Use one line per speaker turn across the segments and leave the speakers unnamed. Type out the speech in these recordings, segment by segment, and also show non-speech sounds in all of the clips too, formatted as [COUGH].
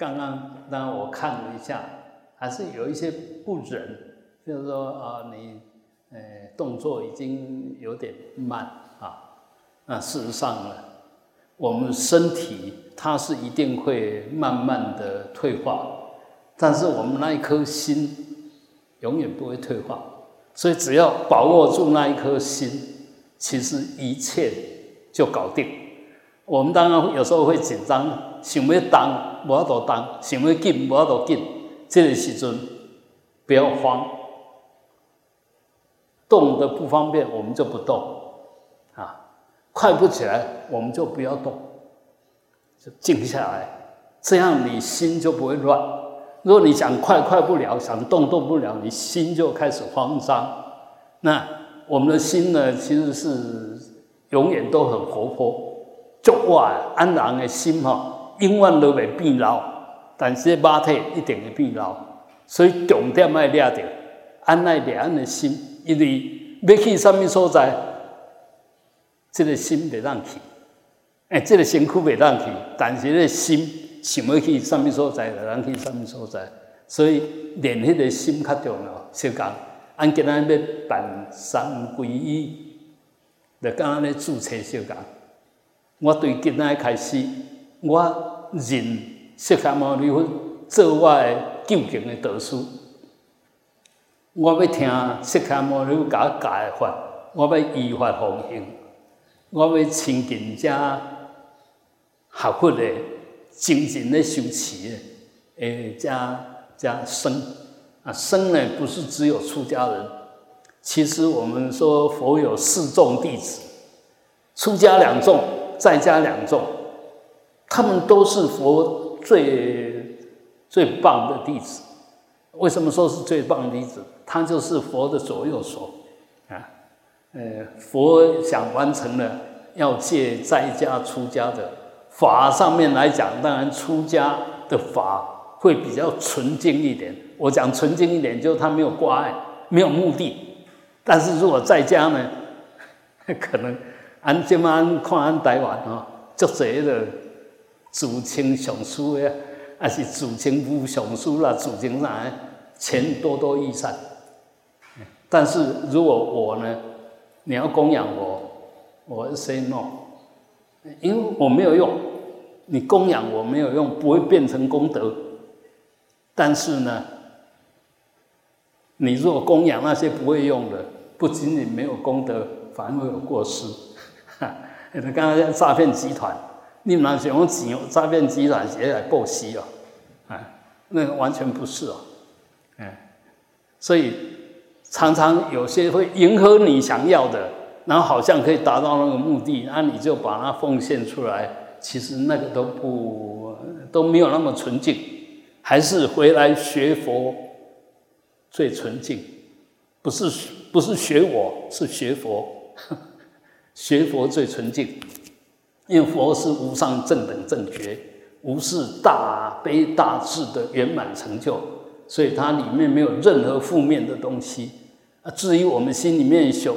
刚刚当我看了一下，还是有一些不忍，就是说啊，你呃动作已经有点慢啊。那事实上呢，我们身体它是一定会慢慢的退化，但是我们那一颗心永远不会退化。所以只要把握住那一颗心，其实一切就搞定。我们当然有时候会紧张，想要当，无法度当；想要紧，无法度紧。这个时阵不要慌，动的不方便，我们就不动啊。快不起来，我们就不要动，就静下来，这样你心就不会乱。如果你想快快不了，想动动不了，你心就开始慌张。那我们的心呢，其实是永远都很活泼。足哇，安人的心吼，永远都未变老，但是肉体一定会变老。所以重点要抓着，安来抓安的心，因为要去什么所在，这个心袂让去，哎，这个身躯袂让去，但是这心想要去什么所在，就让去什么所在。所以练迄个心较重要，小讲，按今仔要办三皈依，就刚刚咧注册小讲。我对今仔开始，我认释迦牟尼佛做我诶究竟的导师。我要听释迦牟尼佛教的法，我要依法奉行。我要亲近遮学佛的、精进的修持的，诶，加加僧啊，僧呢不是只有出家人。其实我们说佛有四众弟子，出家两众。在家两众，他们都是佛最最棒的弟子。为什么说是最棒的弟子？他就是佛的左右手啊。呃，佛想完成了，要借在家出家的法上面来讲，当然出家的法会比较纯净一点。我讲纯净一点，就是他没有挂碍，没有目的。但是如果在家呢，[LAUGHS] 可能。安即安看安台湾吼，足侪的自称上师的，还是自称无上师啦，自称啥？钱多多益善。但是如果我呢，你要供养我，我 say no，因为我没有用，你供养我没有用，不会变成功德。但是呢，你如果供养那些不会用的，不仅仅没有功德，反而会有过失。你刚刚讲诈骗集团，你们想用钱诈骗集团也来报喜哦，哎，那个完全不是哦，哎，所以常常有些会迎合你想要的，然后好像可以达到那个目的，那你就把它奉献出来，其实那个都不都没有那么纯净，还是回来学佛最纯净，不是不是学我是学佛。学佛最纯净，因为佛是无上正等正觉，无是大悲大智的圆满成就，所以它里面没有任何负面的东西。啊，至于我们心里面有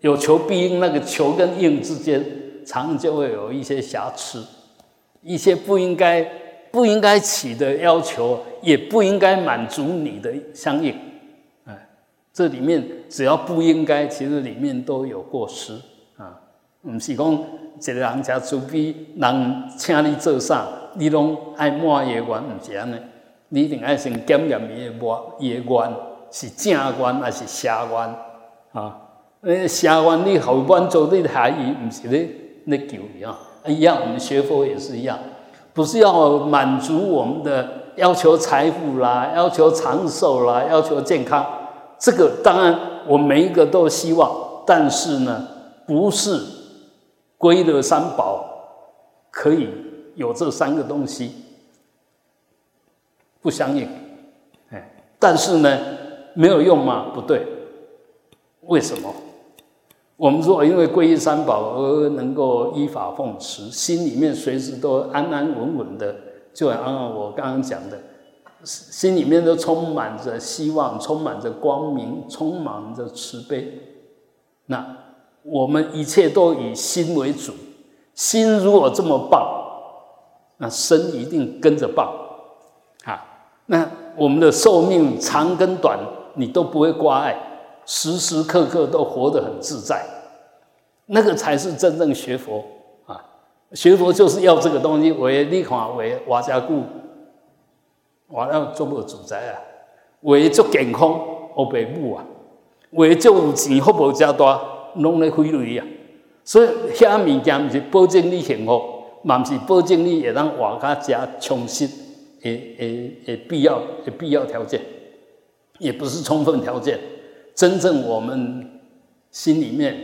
有求必应，那个求跟应之间，常就会有一些瑕疵，一些不应该不应该起的要求，也不应该满足你的相应。哎，这里面只要不应该，其实里面都有过失。毋是讲一个人诚慈悲，人请你做啥，你拢爱满伊愿，毋是安尼。你一定爱先检验伊的愿，伊的愿是正愿还是邪愿啊？诶，邪愿你后半做你下伊，毋是咧咧救伊啊？一样，我们学佛也是一样，不是要满足我们的要求财富啦，要求长寿啦，要求健康。这个当然我每一个都希望，但是呢，不是。归的三宝可以有这三个东西不相应，哎，但是呢没有用吗？不对，为什么？我们说因为皈依三宝而能够依法奉持，心里面随时都安安稳稳的，就按我刚刚讲的，心里面都充满着希望，充满着光明，充满着慈悲，那。我们一切都以心为主，心如果这么棒，那身一定跟着棒。啊那我们的寿命长跟短，你都不会挂碍，时时刻刻都活得很自在，那个才是真正学佛啊！学佛就是要这个东西，为你看为瓦家固，我要做个主宰啊，为做健康我爸母啊，为做有钱福报加大，拢咧费累啊！所以遐物件毋是保证你幸福，嘛毋是保证你会当活较遮充实。诶诶诶必要诶必要条件，也不是充分条件。真正我们心里面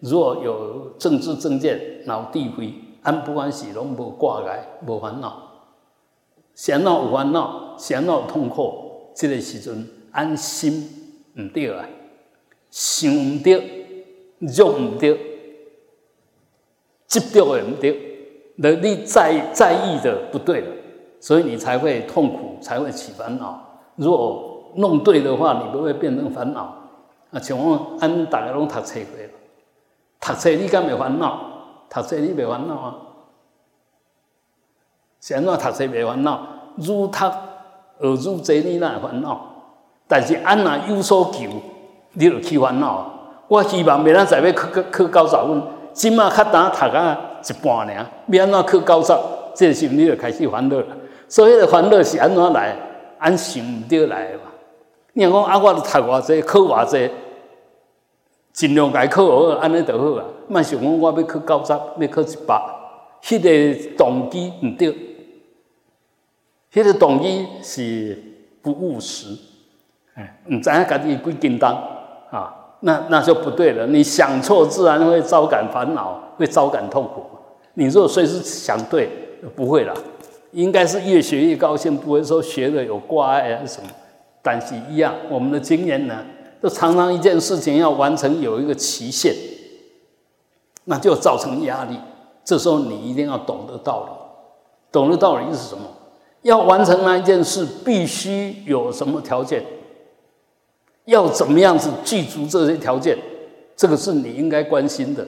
若有政治正见，脑地灰，安不管是拢无挂碍，无烦恼。想闹有烦恼，想闹痛苦，这个时阵安心唔对啊，想唔对，肉唔对，执着也唔对，那你在在意的不对了。所以你才会痛苦，才会起烦恼。如果弄对的话，你不会变成烦恼。啊，像我俺大家拢读册过，读册你敢袂烦恼？读册你袂烦恼啊？怎读册袂烦恼？愈读学愈济，你哪会烦恼？但是安若有所求，你就起烦恼。我希望明仔载要考考九十分，即马较单读啊一半尔，要安怎考九十？这时你就开始烦恼了。所以个烦恼是安怎来？按想唔到来嘛？你讲啊，我读偌济，考偌济，尽量家考好，安尼就好啊。莫想讲我要考九十，要考一百，迄个动机唔对，迄个动机是不务实，哎，唔知影家己几斤重啊？那那就不对了。你想错，自然会招感烦恼，会招感痛苦。你若随时想对，不会了。应该是越学越高兴，不会说学的有挂碍啊什么。但是一样，我们的经验呢，都常常一件事情要完成有一个期限，那就造成压力。这时候你一定要懂得道理，懂得道理是什么？要完成那一件事，必须有什么条件？要怎么样子记住这些条件？这个是你应该关心的，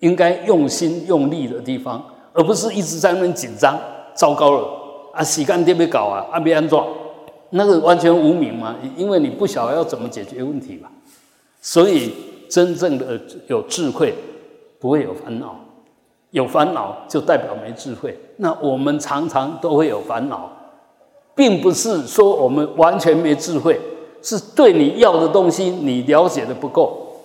应该用心用力的地方，而不是一直在那紧张。糟糕了啊！洗干净没搞啊，啊，要安装？那个完全无名嘛，因为你不晓得要怎么解决问题嘛。所以真正的有智慧不会有烦恼，有烦恼就代表没智慧。那我们常常都会有烦恼，并不是说我们完全没智慧，是对你要的东西你了解的不够，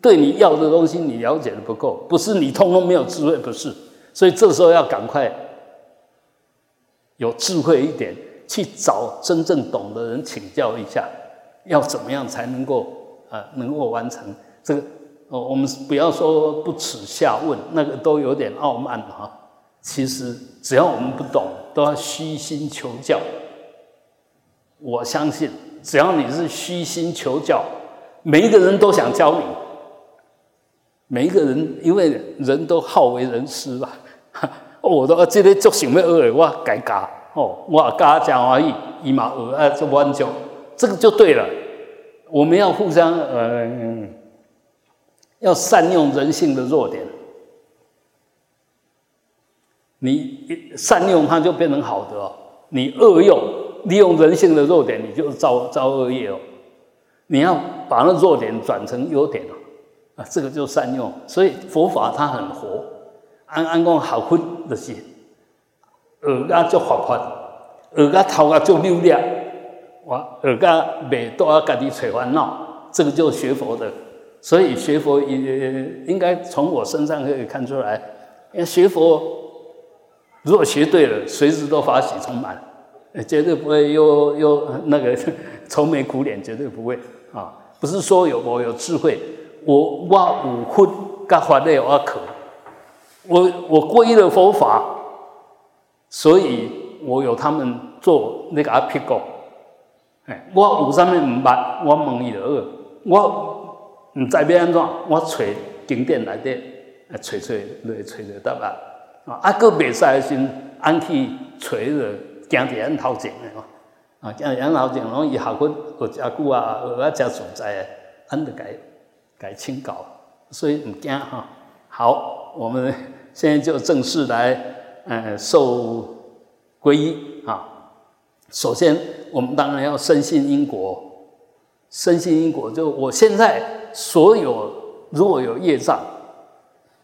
对你要的东西你了解的不够，不是你通通没有智慧，不是。所以这时候要赶快。有智慧一点，去找真正懂的人请教一下，要怎么样才能够啊，能够完成这个？哦，我们不要说不耻下问，那个都有点傲慢哈。其实只要我们不懂，都要虚心求教。我相信，只要你是虚心求教，每一个人都想教你。每一个人，因为人都好为人师吧。[LAUGHS] 我都这个足想要学的，我改教哦，我教真欢喜，伊嘛学啊足满足，这个就对了。我们要互相呃，要善用人性的弱点，你善用它就变成好的哦。你恶用，利用人性的弱点，你就造造恶业哦。你要把那弱点转成优点哦，啊，这个就善用。所以佛法它很活。安安公好佛就是学甲足活泼，学甲头壳足溜亮，我学甲袂多家己找烦恼，这个就学佛的。所以学佛也应该从我身上可以看出来，因为学佛如果学对了，随时都发喜充满，绝对不会又又那个愁眉苦脸，绝对不会啊！不是说有我有智慧，我我有佛甲法的我可。我我皈依了佛法，所以我有他们做那个阿毗国。哎，我有啥物唔捌，我问伊就好。我唔知要安怎，我找经典内底，找找来找着答案。啊，啊，佫袂使时，俺去找着行伫俺头前诶吼。啊，行伫俺头前，然后伊学佛学遮久啊，学啊遮自在，俺就该该请教，所以唔惊哈。好，我们现在就正式来，呃，受皈依啊。首先，我们当然要深信因果，深信因果，就我现在所有如果有业障，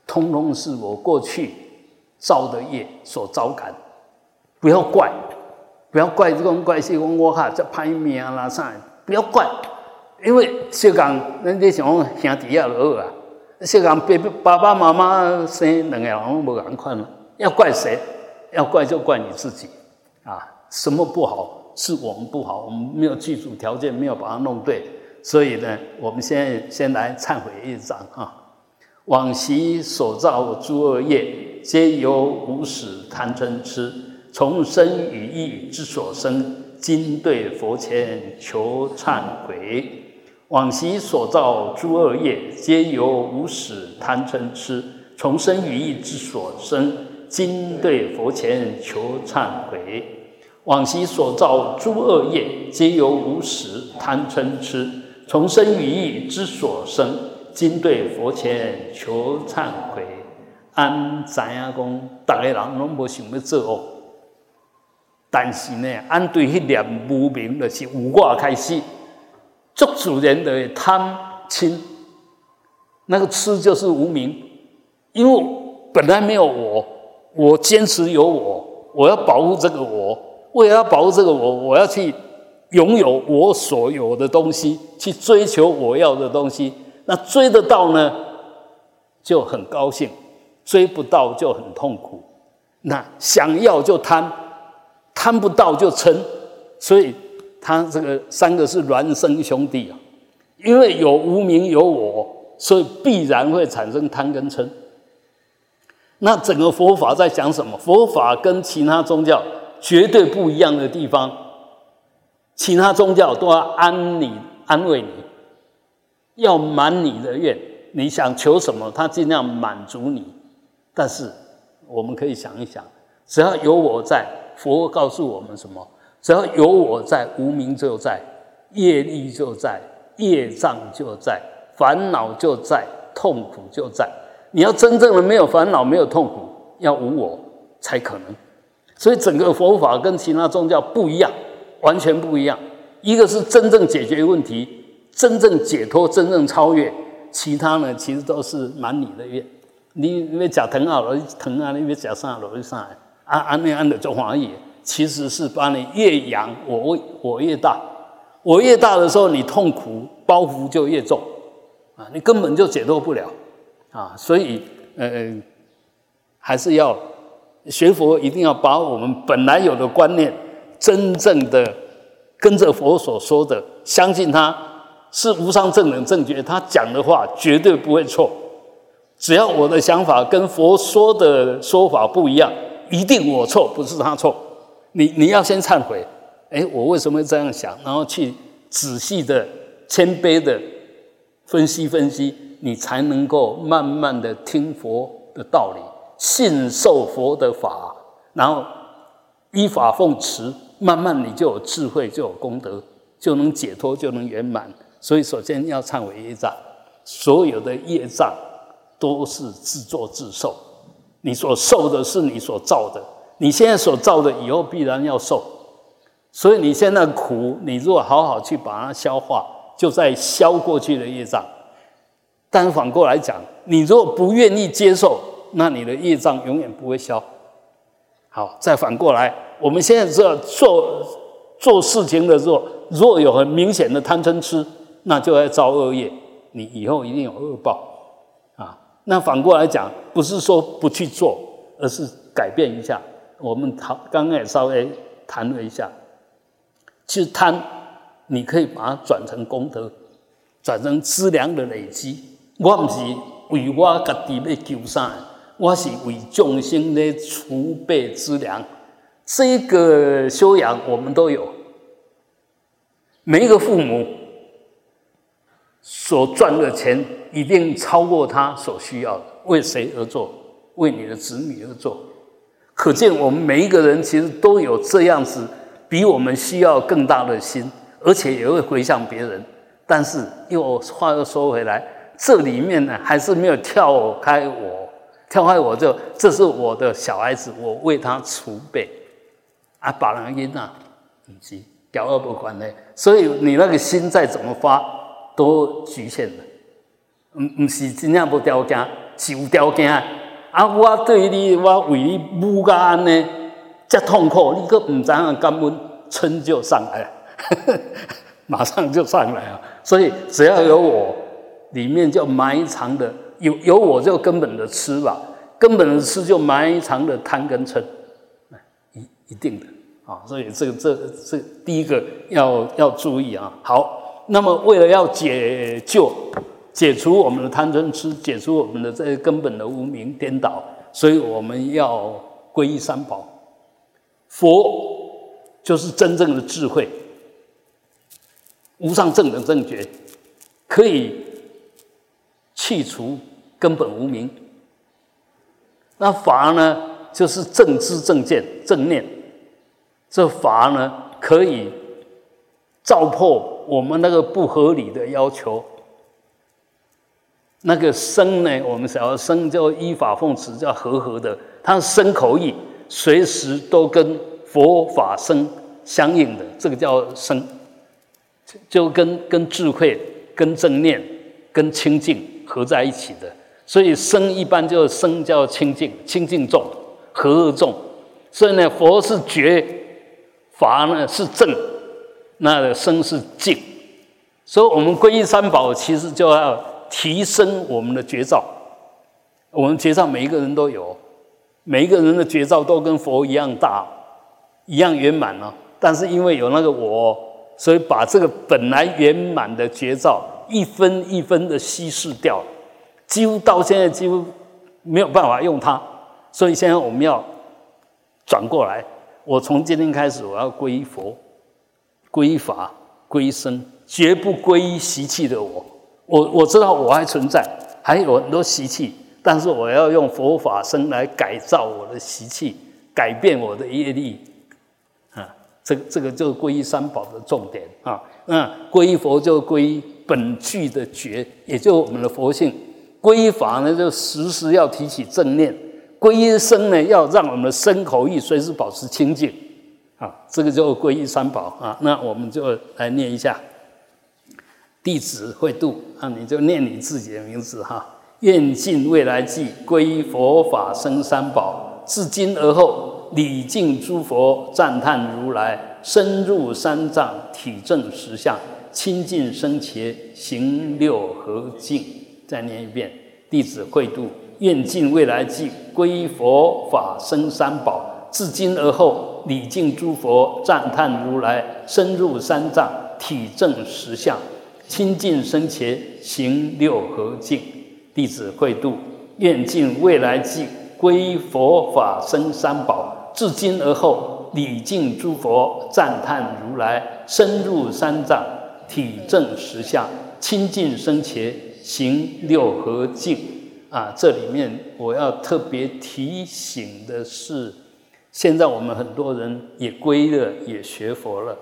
通通是我过去造的业所招感，不要怪，不要怪这种怪事，讲我哈这歹命啦啥，不要怪，因为小刚，咱你想兄弟也好啊，小刚爸爸爸妈妈生两个人无共款了，要怪谁？要怪就怪你自己啊！什么不好是我们不好，我们没有具足条件，没有把它弄对。所以呢，我们先先来忏悔一章啊。往昔所造诸恶业，皆由无始贪嗔痴，从生语意之所生。今对佛前求忏悔。往昔所造诸恶业，皆由无始贪嗔痴，从生语意之所生。今对佛前求忏悔，往昔所造诸恶业，皆由无始贪嗔痴，从生于意之所生。今对佛前求忏悔。安知影讲，大个人拢无想要做恶，但是呢，按对迄念无明，就是有我开始，足自然的贪嗔，那个痴就是无明，因为本来没有我。我坚持有我，我要保护这个我。为了要保护这个我，我要去拥有我所有的东西，去追求我要的东西。那追得到呢，就很高兴；追不到就很痛苦。那想要就贪，贪不到就嗔。所以他这个三个是孪生兄弟啊，因为有无名有我，所以必然会产生贪跟嗔。那整个佛法在讲什么？佛法跟其他宗教绝对不一样的地方，其他宗教都要安你、安慰你，要满你的愿，你想求什么，他尽量满足你。但是我们可以想一想，只要有我在，佛告诉我们什么？只要有我在，无名就在，业力就在，业障就在，烦恼就在，痛苦就在。你要真正的没有烦恼、没有痛苦，要无我才可能。所以整个佛法跟其他宗教不一样，完全不一样。一个是真正解决问题、真正解脱、真正超越，其他呢其实都是满你的愿。你你讲疼啊，我疼啊；你讲啥，我就啥。安安那安的做华语，其实是把你越养，我我越大。我越大的时候，你痛苦包袱就越重啊，你根本就解脱不了。啊，所以，呃，还是要学佛，一定要把我们本来有的观念，真正的跟着佛所说的，相信他是无上正等正觉，他讲的话绝对不会错。只要我的想法跟佛说的说法不一样，一定我错，不是他错。你你要先忏悔，哎，我为什么会这样想？然后去仔细的、谦卑的分析分析。你才能够慢慢的听佛的道理，信受佛的法，然后依法奉持，慢慢你就有智慧，就有功德，就能解脱，就能圆满。所以，首先要忏悔业障，所有的业障都是自作自受。你所受的是你所造的，你现在所造的，以后必然要受。所以，你现在苦，你如果好好去把它消化，就在消过去的业障。但反过来讲，你如果不愿意接受，那你的业障永远不会消。好，再反过来，我们现在做做做事情的时候，若有很明显的贪嗔痴，那就要造恶业，你以后一定有恶报。那反过来讲，不是说不去做，而是改变一下。我们谈刚刚也稍微谈了一下，其实贪，你可以把它转成功德，转成资粮的累积。我不是为我家己要求啥，我是为众生的储备资粮。这个修养我们都有。每一个父母所赚的钱，一定超过他所需要的。为谁而做？为你的子女而做。可见我们每一个人其实都有这样子，比我们需要更大的心，而且也会回向别人。但是又话又说回来。这里面呢，还是没有跳开我，跳开我就这是我的小孩子，我为他储备啊，把人因啊，不是，调二不管呢。所以你那个心再怎么发，都局限了。唔唔是真正无条件，是有条件。啊，我对你，我为你母个安呢，这痛苦，你个唔知影感恩，春就上来了，[LAUGHS] 马上就上来了。所以只要有我，里面就埋藏的有有我就根本的吃吧，根本的吃就埋藏的贪跟嗔，一一定的啊。所以这个这这第一个要要注意啊。好，那么为了要解救。解除我们的贪嗔痴，解除我们的这些根本的无明颠倒，所以我们要皈依三宝。佛就是真正的智慧，无上正等正觉，可以去除根本无明。那法呢，就是正知正见正念，这法呢可以照破我们那个不合理的要求。那个生呢？我们想要生叫依法奉持，叫和合的。它生口意，随时都跟佛法生相应的，这个叫生，就跟跟智慧、跟正念、跟清净合在一起的。所以生一般就生叫清净，清净重，和合重。所以呢，佛是觉，法呢是正，那个生是净。所以我们皈依三宝，其实就要。提升我们的绝招，我们绝招每一个人都有，每一个人的绝招都跟佛一样大，一样圆满了。但是因为有那个我，所以把这个本来圆满的绝招一分一分的稀释掉，几乎到现在几乎没有办法用它。所以现在我们要转过来，我从今天开始我要皈依佛，皈依法，皈依僧，绝不皈依习气的我。我我知道我还存在，还有很多习气，但是我要用佛法僧来改造我的习气，改变我的业力，啊，这这个就是皈依三宝的重点啊。那皈依佛就皈依本具的觉，也就我们的佛性；皈依法呢，就时时要提起正念；皈依僧呢，要让我们的身口意随时保持清净，啊，这个就皈依三宝啊。那我们就来念一下。弟子会度啊，你就念你自己的名字哈。愿尽未来际，归佛法僧三宝。至今而后，礼敬诸佛，赞叹如来，深入三藏，体证实相，亲近生前，行六合敬。再念一遍：弟子会度，愿尽未来际，归佛法僧三宝。至今而后，礼敬诸佛，赞叹如来，深入三藏，体证实相。清净生前行六合敬，弟子会度，愿尽未来际，归佛法僧三宝。至今而后，礼敬诸佛，赞叹如来，深入三藏，体证实相。清净生前行六合敬。啊，这里面我要特别提醒的是，现在我们很多人也归了，也学佛了，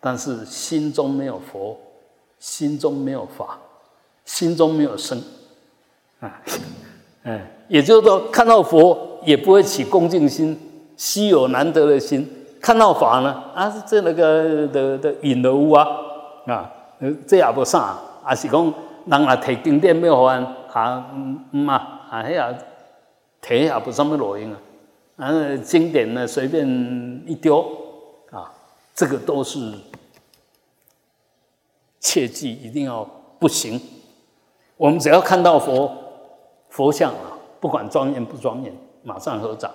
但是心中没有佛。心中没有法，心中没有生，啊，嗯，也就是说，看到佛也不会起恭敬心，稀有难得的心；看到法呢，啊，这那个的的引而无啊，啊，这也不啥，啊是讲人来提经典要还，啊，唔嘛，啊，迄啊，提也不什么路用啊，啊，经典呢随便一丢，啊，这个都是。切记一定要不行。我们只要看到佛佛像啊，不管庄严不庄严，马上合掌，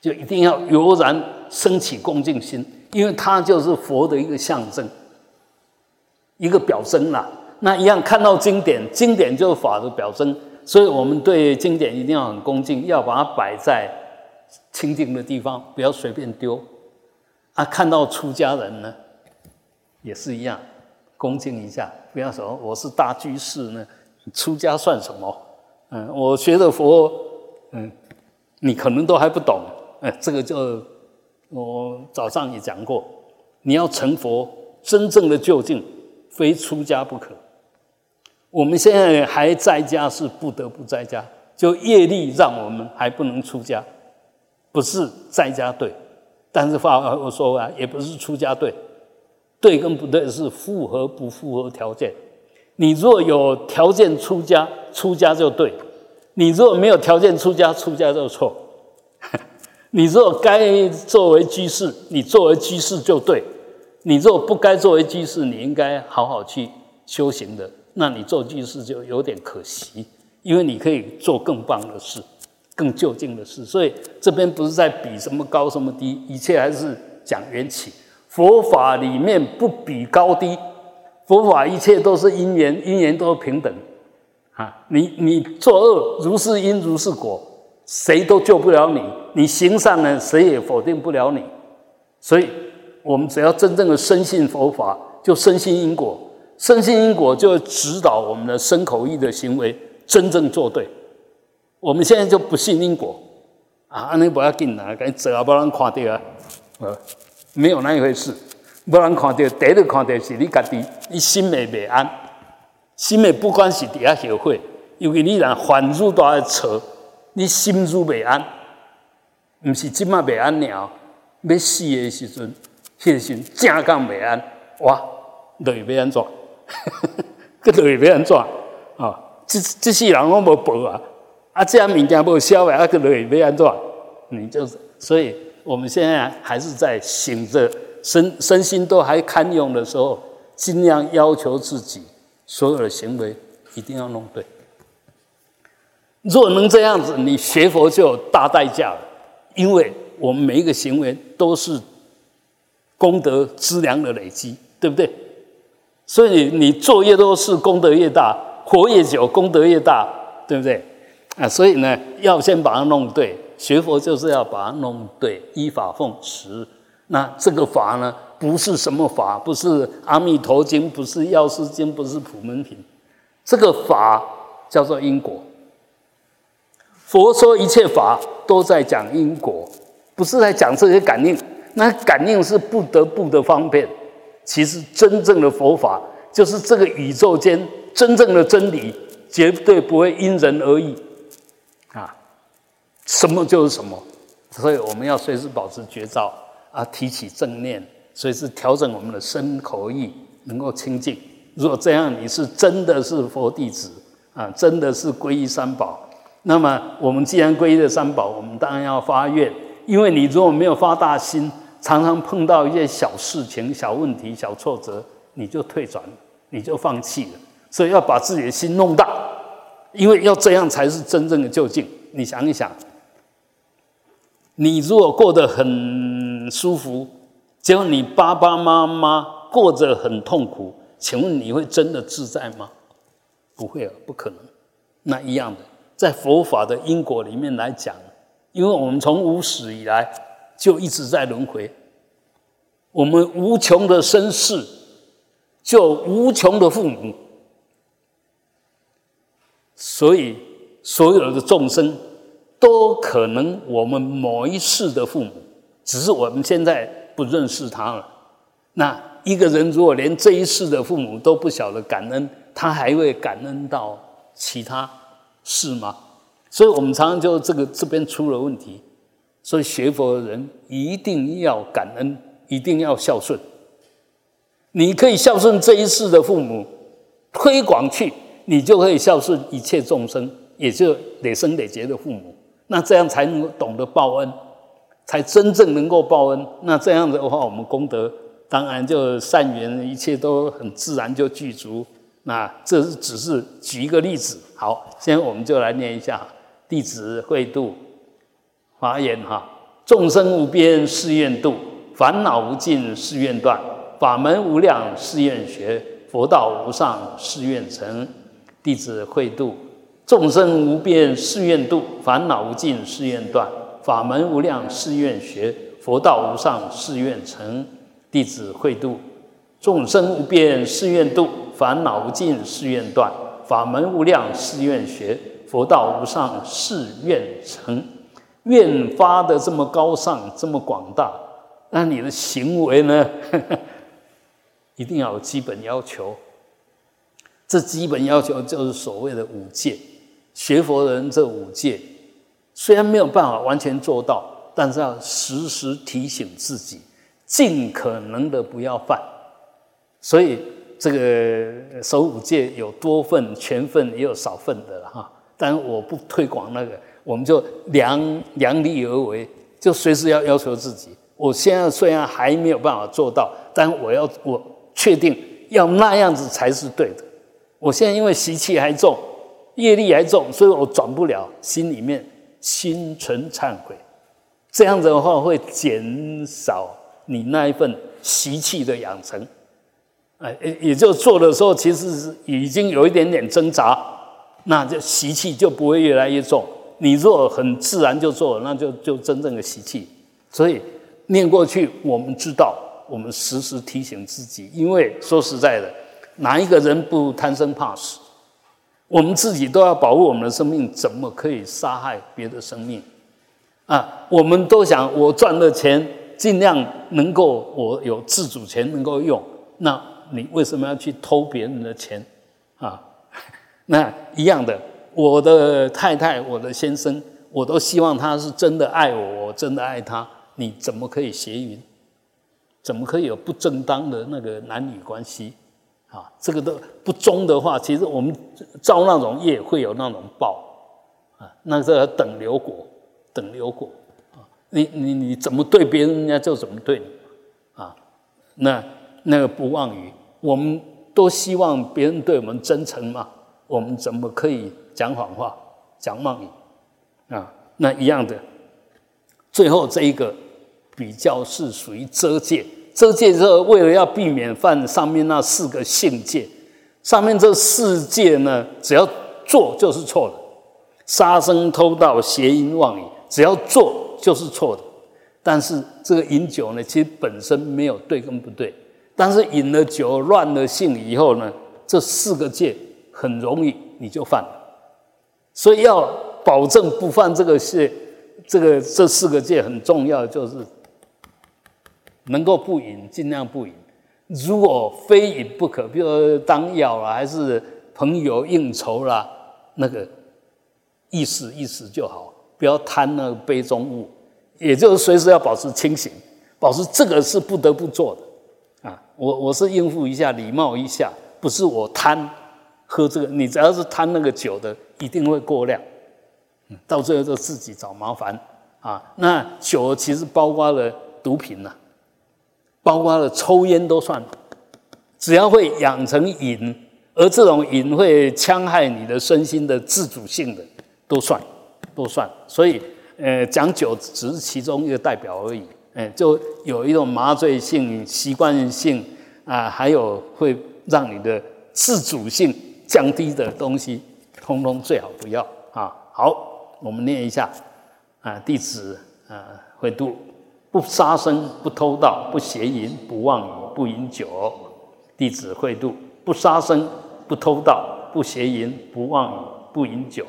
就一定要油然升起恭敬心，因为它就是佛的一个象征，一个表征啦。那一样看到经典，经典就是法的表征，所以我们对经典一定要很恭敬，要把它摆在清净的地方，不要随便丢。啊，看到出家人呢？也是一样，恭敬一下，不要说我是大居士呢，出家算什么？嗯，我学的佛，嗯，你可能都还不懂。哎，这个就我早上也讲过，你要成佛，真正的究竟，非出家不可。我们现在还在家，是不得不在家，就业力让我们还不能出家，不是在家对。但是话我说啊，也不是出家对，对跟不对是符合不符合条件。你若有条件出家，出家就对；你若没有条件出家，出家就错。[LAUGHS] 你若该作为居士，你作为居士就对；你若不该作为居士，你应该好好去修行的。那你做居士就有点可惜，因为你可以做更棒的事。更就近的事，所以这边不是在比什么高什么低，一切还是讲缘起。佛法里面不比高低，佛法一切都是因缘，因缘都是平等。啊，你你作恶如是因如是果，谁都救不了你；你行善呢，谁也否定不了你。所以，我们只要真正的深信佛法，就深信因果，深信因果就指导我们的身口意的行为真正做对。我们现在就不信因果啊！安尼不要紧啊，赶紧走啊，不让人看到啊！没有那一回事，不让人看到，第一个看到是你家己，你心未未安，心未不管是伫遐后悔，因为你若烦恼都在错，你心如未安，毋是即马未安了，要死的时阵，迄个时正刚未安，哇，落去要安怎？[LAUGHS] 个落去要安怎？啊，这这世人我无报啊！啊，这样物件无消啊，个落要安怎？你就是，所以我们现在还是在醒着，身身心都还堪用的时候，尽量要求自己所有的行为一定要弄对。若能这样子，你学佛就有大代价了，因为我们每一个行为都是功德资粮的累积，对不对？所以你做越多事，功德越大；活越久，功德越大，对不对？啊，所以呢，要先把它弄对。学佛就是要把它弄对，依法奉持。那这个法呢，不是什么法，不是《阿弥陀经》，不是《药师经》，不是《普门品》。这个法叫做因果。佛说一切法都在讲因果，不是在讲这些感应。那感应是不得不的方便。其实真正的佛法，就是这个宇宙间真正的真理，绝对不会因人而异。什么就是什么，所以我们要随时保持觉照啊，提起正念，随时调整我们的身口意，能够清净。如果这样，你是真的是佛弟子啊，真的是皈依三宝。那么我们既然皈依了三宝，我们当然要发愿，因为你如果没有发大心，常常碰到一些小事情、小问题、小挫折，你就退转，你就放弃了。所以要把自己的心弄大，因为要这样才是真正的究竟。你想一想。你如果过得很舒服，结果你爸爸妈妈过着很痛苦，请问你会真的自在吗？不会啊，不可能。那一样的，在佛法的因果里面来讲，因为我们从无始以来就一直在轮回，我们无穷的身世，就无穷的父母，所以所有的众生。都可能我们某一世的父母，只是我们现在不认识他了。那一个人如果连这一世的父母都不晓得感恩，他还会感恩到其他事吗？所以我们常常就这个这边出了问题。所以学佛的人一定要感恩，一定要孝顺。你可以孝顺这一世的父母，推广去，你就可以孝顺一切众生，也就累生累劫的父母。那这样才能懂得报恩，才真正能够报恩。那这样子的话，我们功德当然就善缘，一切都很自然就具足。那这是只是举一个例子。好，现在我们就来念一下：弟子会度华严哈，众生无边誓愿度，烦恼无尽誓愿断，法门无量誓愿学，佛道无上誓愿成。弟子会度。众生无边誓愿度，烦恼无尽誓愿断，法门无量誓愿学，佛道无上誓愿成。弟子会度众生无边誓愿度，烦恼无尽誓愿断，法门无量誓愿学，佛道无上誓愿成。愿发的这么高尚，这么广大，那你的行为呢？[LAUGHS] 一定要有基本要求。这基本要求就是所谓的五戒。学佛人这五戒，虽然没有办法完全做到，但是要时时提醒自己，尽可能的不要犯。所以这个守五戒有多份、全份，也有少份的了哈。但我不推广那个，我们就量量力而为，就随时要要求自己。我现在虽然还没有办法做到，但我要我确定要那样子才是对的。我现在因为习气还重，业力还重，所以我转不了，心里面心存忏悔。这样子的话会减少你那一份习气的养成。哎，也就做的时候，其实是已经有一点点挣扎，那就习气就不会越来越重。你若很自然就做了，那就就真正的习气。所以念过去，我们知道，我们时时提醒自己，因为说实在的。哪一个人不贪生怕死？我们自己都要保护我们的生命，怎么可以杀害别的生命？啊，我们都想我赚了钱，尽量能够我有自主权能够用。那你为什么要去偷别人的钱？啊，[LAUGHS] 那一样的，我的太太，我的先生，我都希望他是真的爱我，我真的爱他。你怎么可以邪淫？怎么可以有不正当的那个男女关系？啊，这个都不忠的话，其实我们造那种业会有那种报啊，那个等流果，等流果啊，你你你怎么对别人，人家就怎么对你啊。那那个不妄语，我们都希望别人对我们真诚嘛，我们怎么可以讲谎话、讲妄语啊？那一样的，最后这一个比较是属于遮戒。这戒是为了要避免犯上面那四个性戒，上面这四戒呢，只要做就是错的，杀生、偷盗、邪淫、妄语，只要做就是错的。但是这个饮酒呢，其实本身没有对跟不对，但是饮了酒乱了性以后呢，这四个戒很容易你就犯了。所以要保证不犯这个戒，这个这四个戒很重要，就是。能够不饮，尽量不饮。如果非饮不可，比如当药啦，还是朋友应酬啦，那个意思意思就好，不要贪那个杯中物。也就是随时要保持清醒，保持这个是不得不做的啊。我我是应付一下，礼貌一下，不是我贪喝这个。你只要是贪那个酒的，一定会过量，到最后就自己找麻烦啊。那酒其实包括了毒品呐。包括了抽烟都算，只要会养成瘾，而这种瘾会戕害你的身心的自主性的，都算，都算。所以，呃，讲酒只是其中一个代表而已。哎，就有一种麻醉性、习惯性啊，还有会让你的自主性降低的东西，通通最好不要啊。好，我们念一下啊，弟子啊会读。不杀生，不偷盗，不邪淫，不妄语，不饮酒。弟子会度。不杀生，不偷盗，不邪淫，不妄语，不饮酒。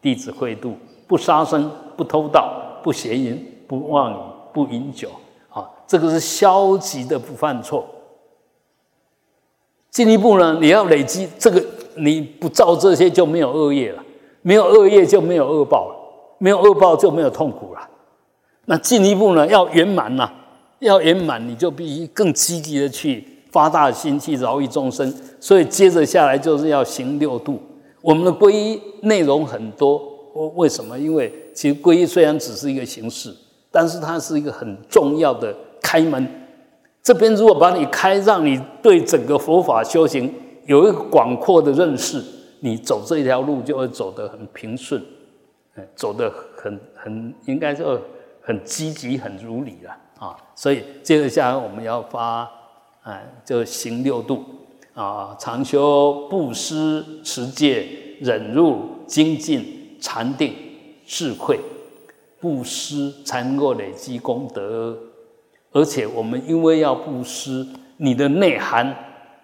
弟子会度。不杀生，不偷盗，不邪淫，不妄语，不饮酒。啊，这个是消极的不犯错。进一步呢，你要累积这个，你不造这些就没有恶业了，没有恶业就没有恶报了，没有恶报就没有痛苦了。那进一步呢，要圆满呐，要圆满，你就必须更积极的去发大心去饶益众生。所以接着下来就是要行六度。我们的皈依内容很多，为什么？因为其实皈依虽然只是一个形式，但是它是一个很重要的开门。这边如果把你开，让你对整个佛法修行有一个广阔的认识，你走这条路就会走得很平顺，哎，走得很很应该说。很积极，很如理了啊！所以接着下来我们要发，哎，就行六度啊，常修布施、持戒、忍辱、精进、禅定、智慧，布施才能够累积功德。而且我们因为要布施，你的内涵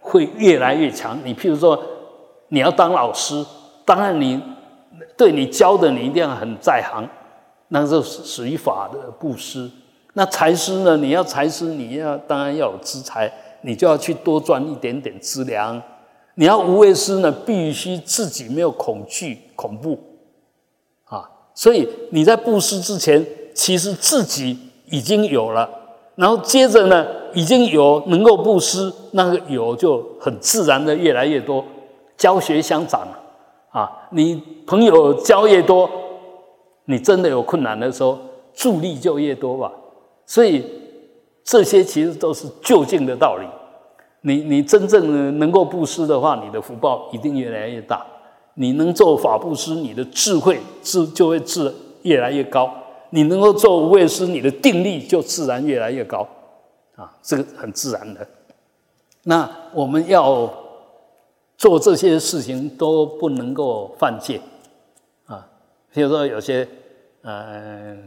会越来越强。你譬如说，你要当老师，当然你对你教的，你一定要很在行。那是属于法的布施。那财师呢？你要财师，你要当然要有资财，你就要去多赚一点点资粮。你要无畏师呢，必须自己没有恐惧、恐怖啊。所以你在布施之前，其实自己已经有了，然后接着呢，已经有能够布施，那个有就很自然的越来越多，教学相长啊，你朋友交越多，你真的有困难的时候，助力就越多吧。所以这些其实都是就近的道理。你你真正能够布施的话，你的福报一定越来越大。你能做法布施，你的智慧智就会智越来越高。你能够做无畏施，你的定力就自然越来越高。啊，这个很自然的。那我们要做这些事情都不能够犯戒比如说有些嗯，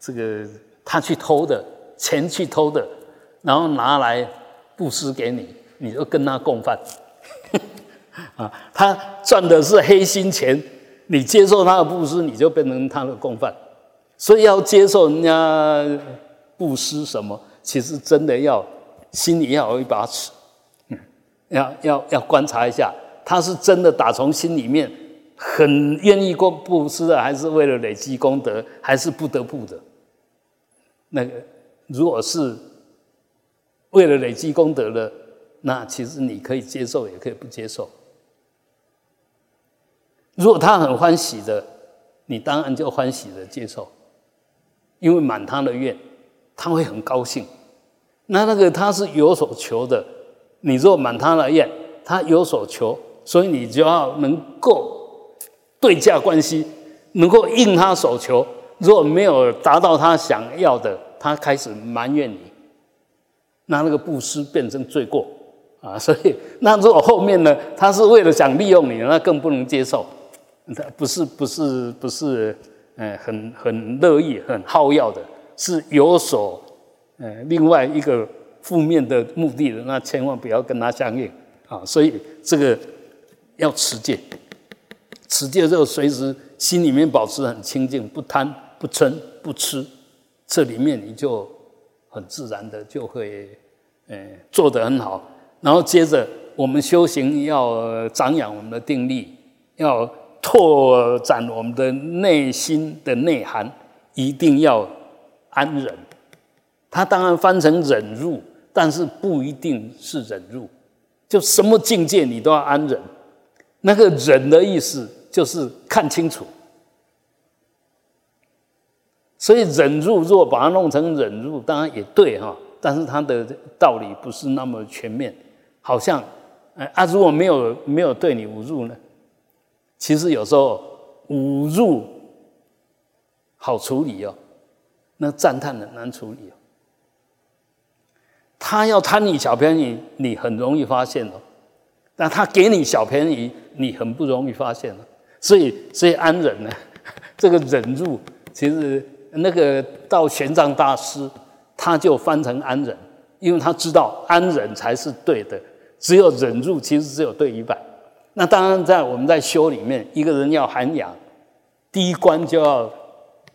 这个他去偷的钱去偷的，然后拿来布施给你，你就跟他共犯。[LAUGHS] 啊，他赚的是黑心钱，你接受他的布施，你就变成他的共犯。所以要接受人家布施什么，其实真的要心里要有一把尺，嗯，要要要观察一下，他是真的打从心里面很愿意过布施的，还是为了累积功德，还是不得不的。那个如果是为了累积功德的，那其实你可以接受，也可以不接受。如果他很欢喜的，你当然就欢喜的接受，因为满他的愿，他会很高兴。那那个他是有所求的，你若满他的愿，他有所求，所以你就要能够对价关系，能够应他所求。如果没有达到他想要的，他开始埋怨你，那那个布施变成罪过啊！[LAUGHS] 所以，那如果后面呢，他是为了想利用你，那更不能接受。他不是不是不是，呃，很很乐意、很好要的，是有所，呃，另外一个负面的目的的，那千万不要跟他相应啊！所以这个要持戒，持戒就随时心里面保持很清净，不贪、不嗔、不吃，这里面你就很自然的就会，呃，做得很好。然后接着我们修行要长养我们的定力，要。拓展我们的内心的内涵，一定要安忍。它当然翻成忍入，但是不一定是忍入。就什么境界你都要安忍。那个忍的意思就是看清楚。所以忍辱，如果把它弄成忍辱，当然也对哈。但是它的道理不是那么全面。好像，啊，如果没有没有对你侮辱呢？其实有时候侮辱好处理哦，那赞叹很难处理哦。他要贪你小便宜，你很容易发现哦；但他给你小便宜，你很不容易发现哦。所以，所以安忍呢，这个忍入，其实那个到玄奘大师，他就翻成安忍，因为他知道安忍才是对的，只有忍入，其实只有对一半。那当然，在我们在修里面，一个人要涵养，第一关就要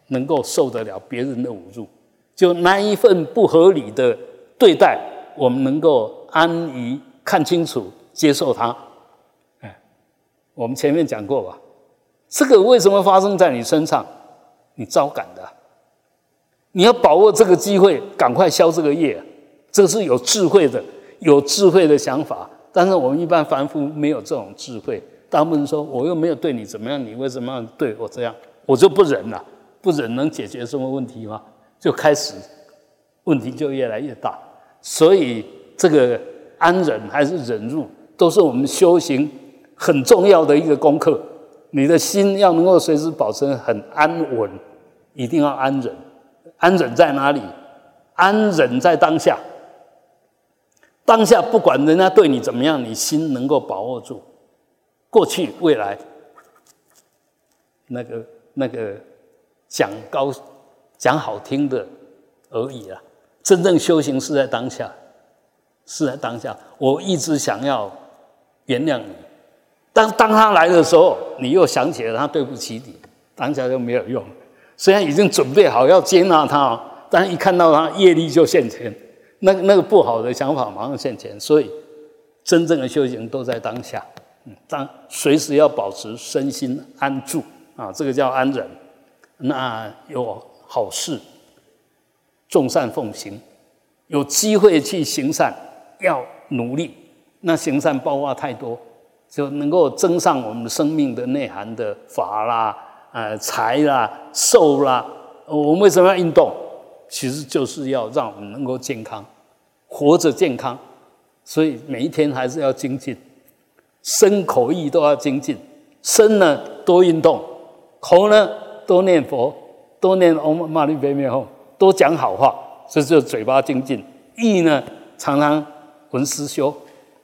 能够受得了别人的侮辱，就那一份不合理的对待，我们能够安于看清楚、接受它。哎，我们前面讲过吧？这个为什么发生在你身上？你招感的，你要把握这个机会，赶快消这个业。这是有智慧的，有智慧的想法。但是我们一般凡夫没有这种智慧，大部分说我又没有对你怎么样，你为什么要对我这样？我就不忍了，不忍能解决什么问题吗？就开始问题就越来越大。所以这个安忍还是忍辱，都是我们修行很重要的一个功课。你的心要能够随时保持很安稳，一定要安忍。安忍在哪里？安忍在当下。当下不管人家对你怎么样，你心能够把握住，过去未来，那个那个讲高讲好听的而已啊。真正修行是在当下，是在当下。我一直想要原谅你，当当他来的时候，你又想起了他对不起你，当下就没有用。虽然已经准备好要接纳他，但一看到他业力就现前。那那个不好的想法马上现前，所以真正的修行都在当下，嗯，当随时要保持身心安住啊，这个叫安忍。那有好事，众善奉行，有机会去行善，要努力。那行善包括太多，就能够增上我们生命的内涵的法啦、呃财啦、寿啦。我们为什么要运动？其实就是要让我们能够健康，活着健康。所以每一天还是要精进，身口意都要精进。身呢多运动，口呢多念佛，多念嗡嘛呢叭咪吽，多讲好话，这就嘴巴精进。意呢常常闻思修，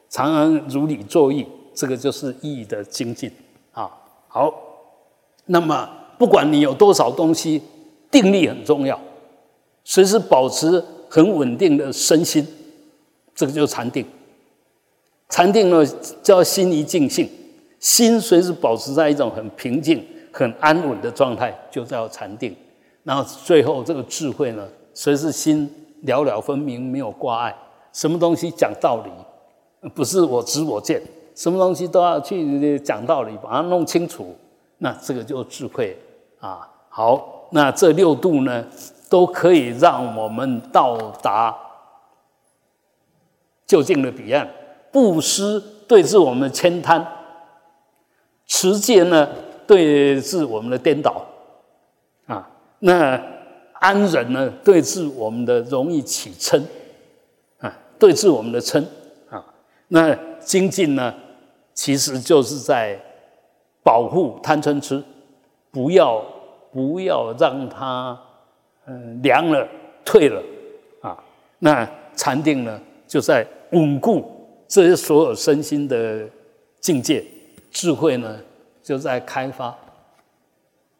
常常如理作意，这个就是意的精进啊。好，那么不管你有多少东西，定力很重要，随时保持很稳定的身心。这个就是禅定，禅定呢叫心一静性，心随时保持在一种很平静、很安稳的状态，就叫禅定。然后最后这个智慧呢，随时心了了分明，没有挂碍，什么东西讲道理，不是我执我见，什么东西都要去讲道理，把它弄清楚，那这个就智慧啊。好，那这六度呢，都可以让我们到达。就近的彼岸，布施对治我们的悭贪，持戒呢对治我们的颠倒，啊，那安忍呢对治我们的容易起嗔，啊，对治我们的嗔，啊，那精进呢其实就是在保护贪嗔痴，不要不要让它嗯凉了退了，啊，那禅定呢就在。稳固这些所有身心的境界，智慧呢就在开发，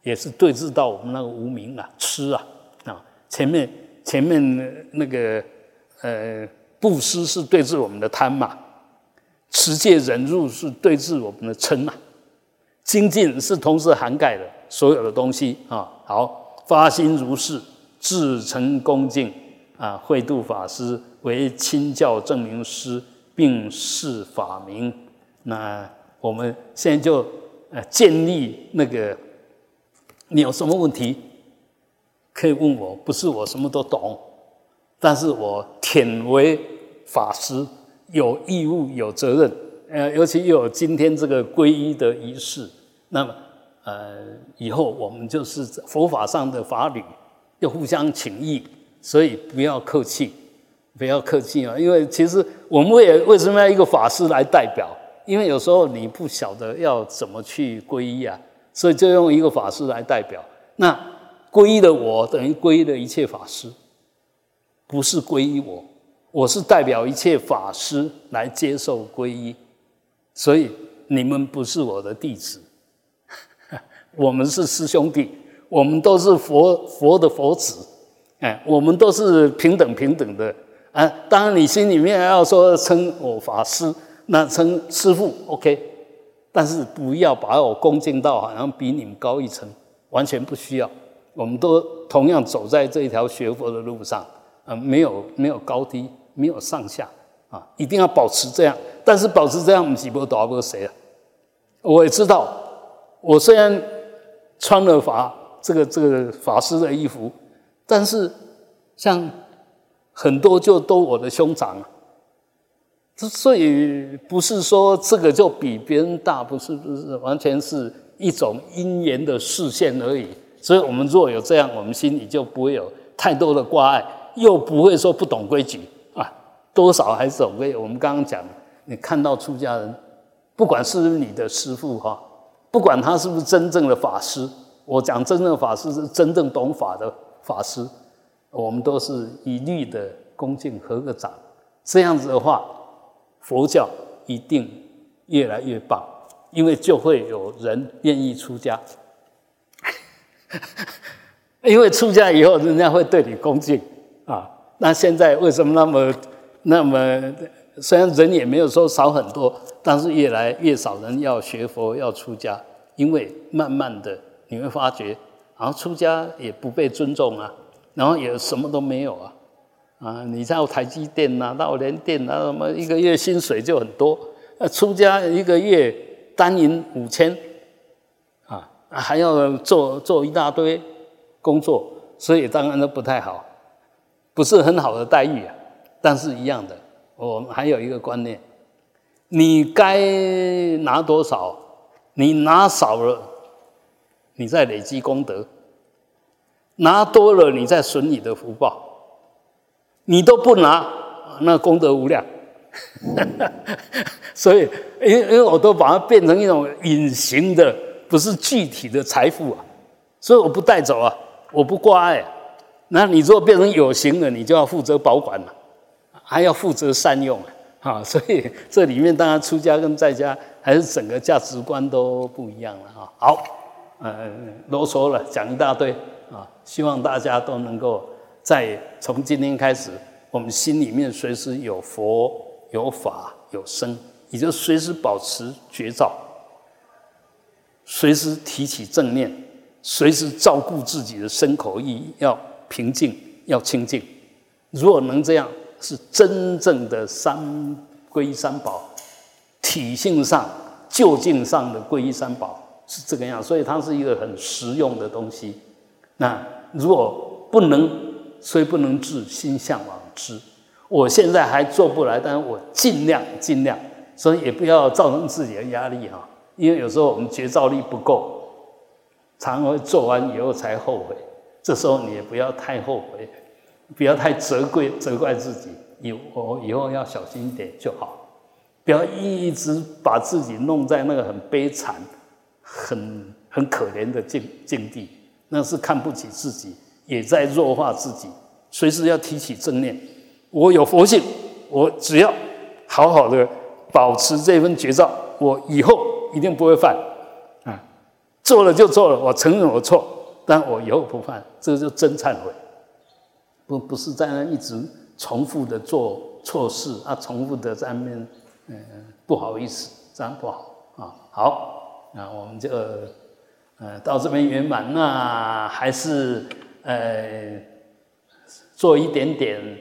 也是对峙到我们那个无名啊、痴啊啊。前面前面那个呃布施是对峙我们的贪嘛，持戒忍辱是对峙我们的嗔嘛，精进是同时涵盖的所有的东西啊。好，发心如是，至诚恭敬啊，慧度法师。为亲教证明师，并示法名。那我们现在就呃建立那个，你有什么问题可以问我？不是我什么都懂，但是我忝为法师，有义务有责任。呃，尤其又有今天这个皈依的仪式，那么呃以后我们就是佛法上的法侣，要互相请益，所以不要客气。不要客气啊，因为其实我们为为什么要一个法师来代表？因为有时候你不晓得要怎么去皈依啊，所以就用一个法师来代表。那皈依的我等于皈依的一切法师，不是皈依我，我是代表一切法师来接受皈依。所以你们不是我的弟子，[LAUGHS] 我们是师兄弟，我们都是佛佛的佛子，哎，我们都是平等平等的。啊，当然你心里面要说称我法师，那称师父 OK，但是不要把我恭敬到好像比你们高一层，完全不需要。我们都同样走在这一条学佛的路上，啊，没有没有高低，没有上下，啊，一定要保持这样。但是保持这样，我们几波打不过谁啊？我也知道，我虽然穿了法这个这个法师的衣服，但是像。很多就都我的兄长，所以不是说这个就比别人大，不是不是，完全是一种因缘的视线而已。所以我们若有这样，我们心里就不会有太多的挂碍，又不会说不懂规矩，多少还是懂规。我们刚刚讲，你看到出家人，不管是不是你的师父哈，不管他是不是真正的法师，我讲真正的法师是真正懂法的法师。我们都是一律的恭敬合个掌，这样子的话，佛教一定越来越棒，因为就会有人愿意出家。[LAUGHS] 因为出家以后，人家会对你恭敬啊。那现在为什么那么那么？虽然人也没有说少很多，但是越来越少人要学佛要出家，因为慢慢的你会发觉，然后出家也不被尊重啊。然后也什么都没有啊，啊，你到台积电呐，到联电啊，什么一个月薪水就很多，呃，出家一个月单银五千，啊，还要做做一大堆工作，所以当然都不太好，不是很好的待遇啊。但是一样的，我们还有一个观念：你该拿多少，你拿少了，你在累积功德；拿多了，你在损你的福报。你都不拿，那功德无量。[LAUGHS] 所以，因因为我都把它变成一种隐形的，不是具体的财富啊。所以我不带走啊，我不挂碍。那你如果变成有形的，你就要负责保管了。还要负责善用啊，所以这里面当然出家跟在家还是整个价值观都不一样了啊。好，呃，啰嗦了，讲一大堆啊，希望大家都能够在从今天开始，我们心里面随时有佛、有法、有僧，也就随时保持觉照，随时提起正念，随时照顾自己的身口意，要平静，要清净。如果能这样。是真正的三皈依三宝，体性上、究竟上的皈依三宝是这个样，所以它是一个很实用的东西。那如果不能，虽不能至，心向往之。我现在还做不来，但是我尽量尽量，所以也不要造成自己的压力哈。因为有时候我们觉照力不够，常会做完以后才后悔。这时候你也不要太后悔。不要太责怪责怪自己，以我以后要小心一点就好。不要一直把自己弄在那个很悲惨、很很可怜的境境地，那是看不起自己，也在弱化自己。随时要提起正念，我有佛性，我只要好好的保持这份绝招，我以后一定不会犯。啊，做了就做了，我承认我错，但我以后不犯，这个就真忏悔。不不是在那一直重复的做错事啊，重复的在那边，嗯，不好意思，这样不好啊。好，那我们就呃到这边圆满，那还是呃做一点点，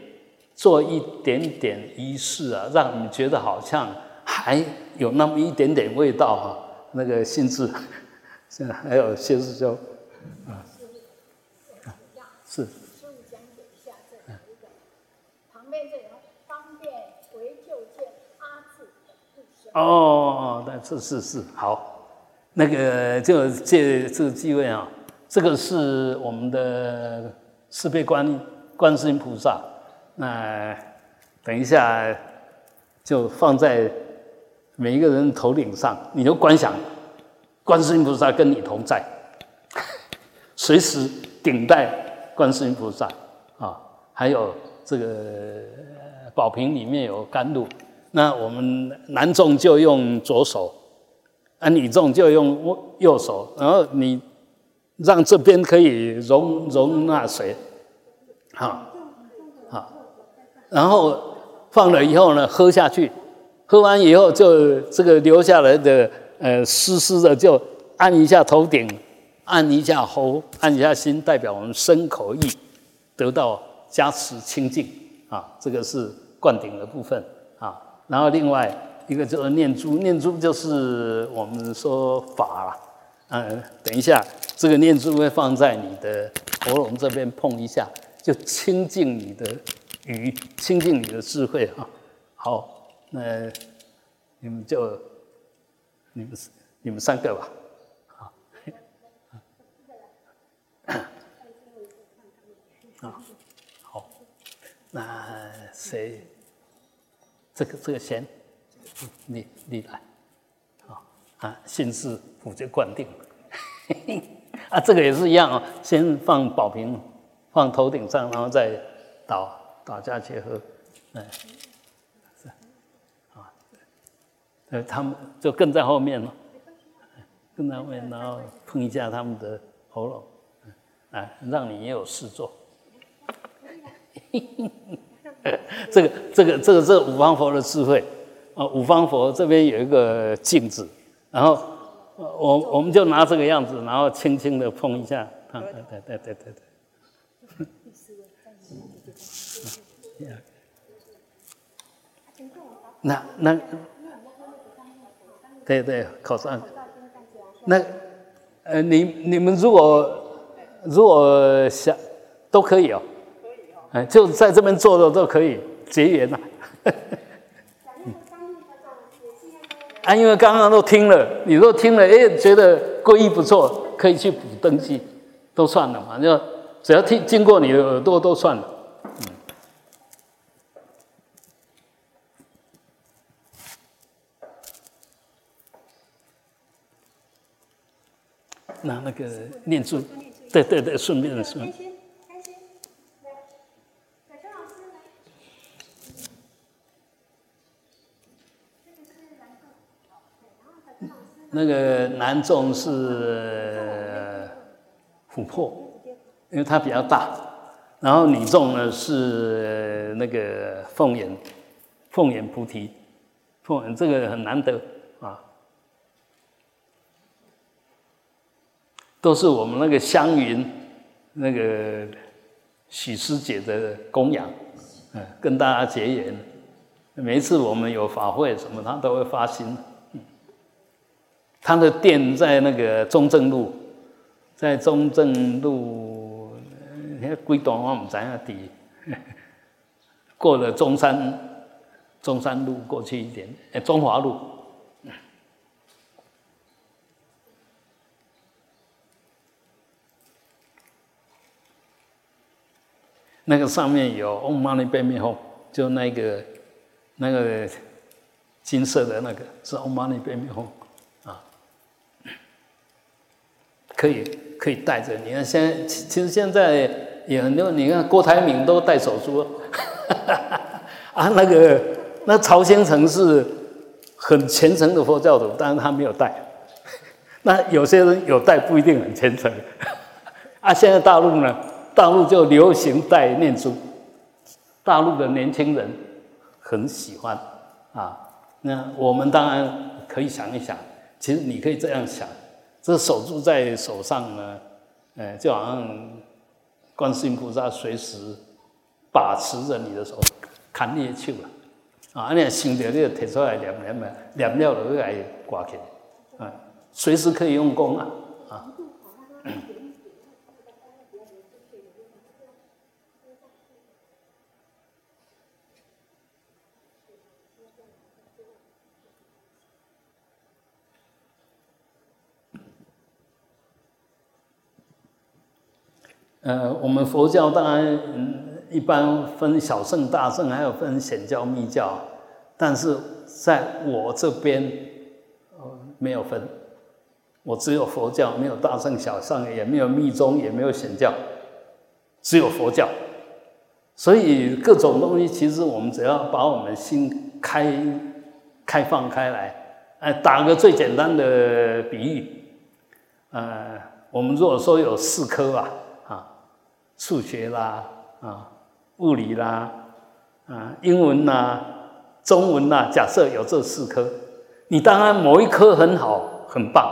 做一点点仪式啊，让你觉得好像还有那么一点点味道哈。那个性质，[LAUGHS] 现在还有些师兄啊，是。哦，那是是是好，那个就借这个机会啊，这个是我们的四倍观观世音菩萨，那等一下就放在每一个人头顶上，你就观想观世音菩萨跟你同在，随时顶戴观世音菩萨啊，还有这个宝瓶里面有甘露。那我们男众就用左手，啊，女众就用右手，然后你让这边可以容容纳水，好，好，然后放了以后呢，喝下去，喝完以后就这个留下来的呃湿湿的，就按一下头顶，按一下喉，按一下心，代表我们身口意得到加持清净。啊，这个是灌顶的部分。然后另外一个就是念珠，念珠就是我们说法了。嗯，等一下，这个念珠会放在你的喉咙这边碰一下，就清净你的语，清净你的智慧哈。好，那你们就你们你们三个吧。好，啊，好，那谁？这个这个先，你你来，好啊，心事我就灌定了，[LAUGHS] 啊，这个也是一样啊，先放宝瓶，放头顶上，然后再倒倒下去喝，嗯，是啊，呃，他们就跟在后面了，跟在后面，然后碰一下他们的喉咙，啊，让你也有事做。嘿嘿 [LAUGHS] 这个这个这个这五方佛的智慧啊，五方佛这边有一个镜子，然后我我们就拿这个样子，然后轻轻的碰一下，啊，对对对对对对。那那，对对，考上。那呃，你你们如果如果想都可以哦，可以哦，哎，就在这边做的都可以结缘呐。啊，因为刚刚都听了，你都听了，哎，觉得皈依不错，可以去补登记，都算了嘛，就只要听经过你的耳朵都算了。嗯。那那个念珠，对对对，顺便的顺。那个南众是琥珀，因为它比较大，然后女众呢是那个凤眼，凤眼菩提，凤眼这个很难得啊，都是我们那个香云那个许师姐的供养，嗯，跟大家结缘，每一次我们有法会什么，她都会发心。他的店在那个中正路，在中正路，那几段我唔知啊地，过了中山中山路过去一点，诶，中华路，那个上面有 Om Mani p a m e Hum，就那个那个金色的那个是 Om Mani p a m e Hum。可以可以带着，你看现在其实现在也很多，你看郭台铭都戴手珠，[LAUGHS] 啊，那个那曹先成是很虔诚的佛教徒，但是他没有戴。[LAUGHS] 那有些人有戴不一定很虔诚，[LAUGHS] 啊，现在大陆呢，大陆就流行戴念珠，大陆的年轻人很喜欢啊。那我们当然可以想一想，其实你可以这样想。这守住在手上呢，呃，就好像观世音菩萨随时把持着你的手，看你的手了，啊，你想到你就提出来念念嘛，念了就来挂起，啊，随时可以用功啊，啊。呃，我们佛教当然一般分小乘、大乘，还有分显教、密教，但是在我这边，呃，没有分，我只有佛教，没有大乘、小乘，也没有密宗，也没有显教，只有佛教。所以各种东西，其实我们只要把我们心开开放开来，哎，打个最简单的比喻，呃，我们如果说有四颗吧。数学啦，啊，物理啦，啊，英文啦，中文啦，假设有这四科，你当然某一科很好，很棒，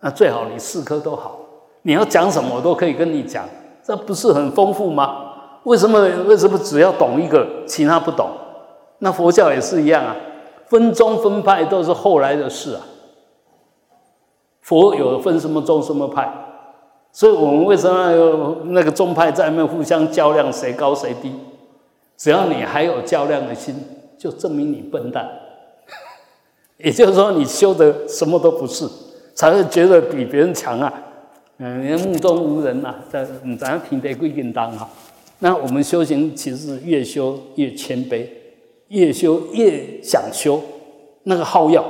那最好你四科都好。你要讲什么，我都可以跟你讲，这不是很丰富吗？为什么？为什么只要懂一个，其他不懂？那佛教也是一样啊，分宗分派都是后来的事啊。佛有分什么宗什么派？所以我们为什么要那个宗派在那互相较量，谁高谁低？只要你还有较量的心，就证明你笨蛋。[LAUGHS] 也就是说，你修的什么都不是，才会觉得比别人强啊。嗯，你目中无人呐，在咱样平得归定当哈。那我们修行其实是越修越谦卑，越修越想修，那个好药，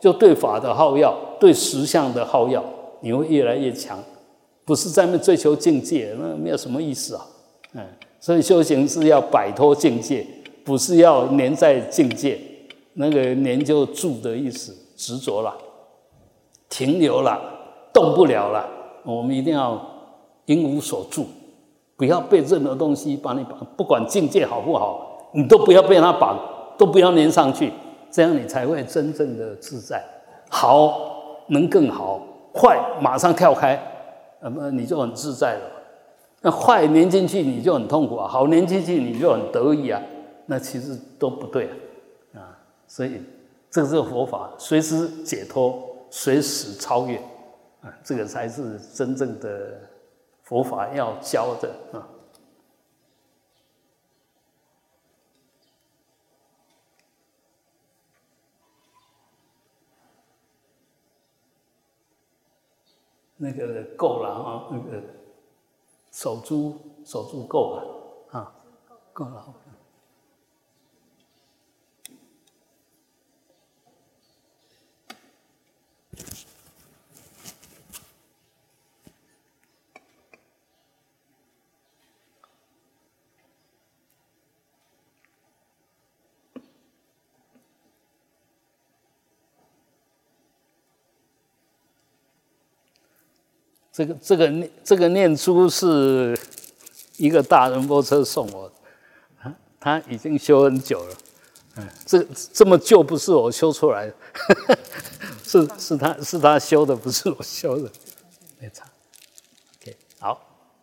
就对法的好药，对实相的好药，你会越来越强。不是在那追求境界，那没有什么意思啊。嗯，所以修行是要摆脱境界，不是要粘在境界。那个粘就住的意思，执着了，停留了，动不了了。我们一定要因无所住，不要被任何东西把你绑，不管境界好不好，你都不要被它绑，都不要粘上去，这样你才会真正的自在。好能更好，坏马上跳开。那么你就很自在了，那坏粘进去你就很痛苦啊，好粘进去你就很得意啊，那其实都不对啊，啊，所以这个是佛法，随时解脱，随时超越，啊，这个才是真正的佛法要教的啊。那个够了啊，那个守株守株够了啊，够了。这个这个念这个念珠是一个大轮波车送我，啊，他已经修很久了，嗯，这这么旧不是我修出来的，[LAUGHS] 是是他是他修的，不是我修的，没差。